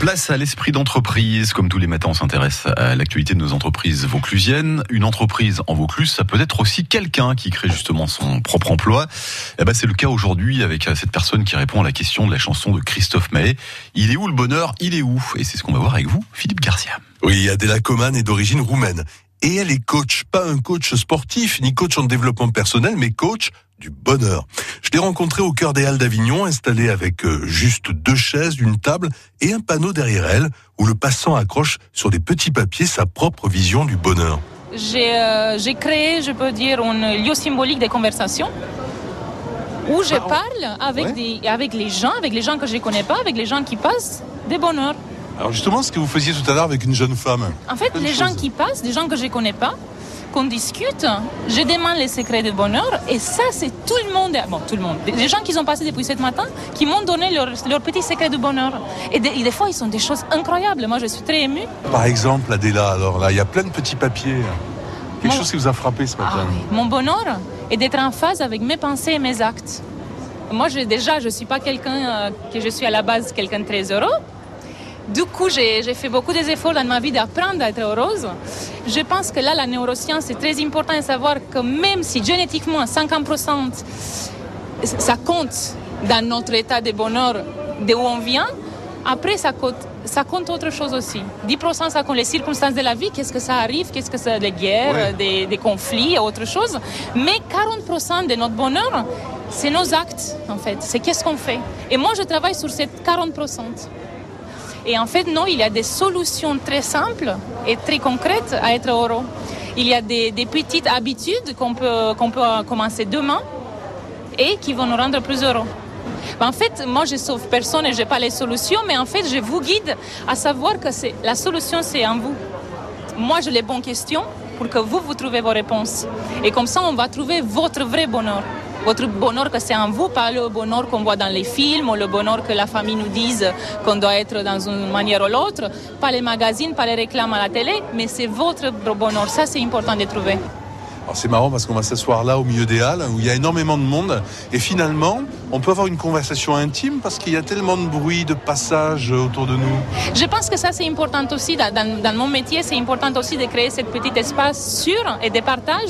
Place à l'esprit d'entreprise. Comme tous les matins, on s'intéresse à l'actualité de nos entreprises vauclusiennes. Une entreprise en Vaucluse, ça peut être aussi quelqu'un qui crée justement son propre emploi. Eh ben, c'est le cas aujourd'hui avec cette personne qui répond à la question de la chanson de Christophe Maé. Il est où le bonheur? Il est où? Et c'est ce qu'on va voir avec vous, Philippe Garcia. Oui, Adela Coman est d'origine roumaine. Et elle est coach, pas un coach sportif, ni coach en développement personnel, mais coach du bonheur. Je l'ai rencontrée au cœur des Halles d'Avignon, installée avec euh, juste deux chaises, une table et un panneau derrière elle, où le passant accroche sur des petits papiers sa propre vision du bonheur. J'ai euh, créé, je peux dire, un lieu symbolique de conversation où je parle avec, des, avec les gens, avec les gens que je ne connais pas, avec les gens qui passent des bonheurs. Alors justement, ce que vous faisiez tout à l'heure avec une jeune femme? En fait, les gens qui passent, des gens que je ne connais pas, qu'on discute, je demande les secrets du bonheur et ça c'est tout le monde, bon tout le monde, les gens qui ont passé depuis ce matin, qui m'ont donné leurs leur petits secrets du bonheur. Et des, fois ils sont des choses incroyables, moi je suis très émue. Par exemple Adéla, alors là il y a plein de petits papiers. Quelque chose qui vous a frappé ce matin ah Mon bonheur est d'être en phase avec mes pensées et mes actes. Moi je, déjà je ne suis pas quelqu'un euh, que je suis à la base quelqu'un de très heureux. Du coup, j'ai fait beaucoup d'efforts dans ma vie d'apprendre à être heureuse. Je pense que là, la neuroscience, est très important de savoir que même si génétiquement 50% ça compte dans notre état de bonheur de où on vient, après ça compte, ça compte autre chose aussi. 10% ça compte les circonstances de la vie, qu'est-ce que ça arrive, qu'est-ce que c'est des guerres, des, des, conflits, autre chose. Mais 40% de notre bonheur, c'est nos actes en fait, c'est qu'est-ce qu'on fait. Et moi je travaille sur ces 40%. Et en fait, non, il y a des solutions très simples et très concrètes à être heureux. Il y a des, petites habitudes qu'on peut, qu'on peut commencer demain et qui vont nous rendre plus heureux. En fait, moi, je sauve personne et je n'ai pas les solutions, mais en fait, je vous guide à savoir que la solution, c'est en vous. Moi, j'ai les bonnes questions pour que vous, vous trouvez vos réponses. Et comme ça, on va trouver votre vrai bonheur votre bonheur que c'est en vous, pas le bonheur qu'on voit dans les films ou le bonheur que la famille nous dise qu'on doit être dans une manière ou l'autre, pas les magazines, pas les réclames à la télé, mais c'est votre bonheur. Ça, c'est important de trouver. C'est marrant parce qu'on va s'asseoir là au milieu des halles où il y a énormément de monde et finalement on peut avoir une conversation intime parce qu'il y a tellement de bruit, de passage autour de nous. Je pense que ça c'est important aussi dans, dans mon métier, c'est important aussi de créer ce petit espace sûr et de partage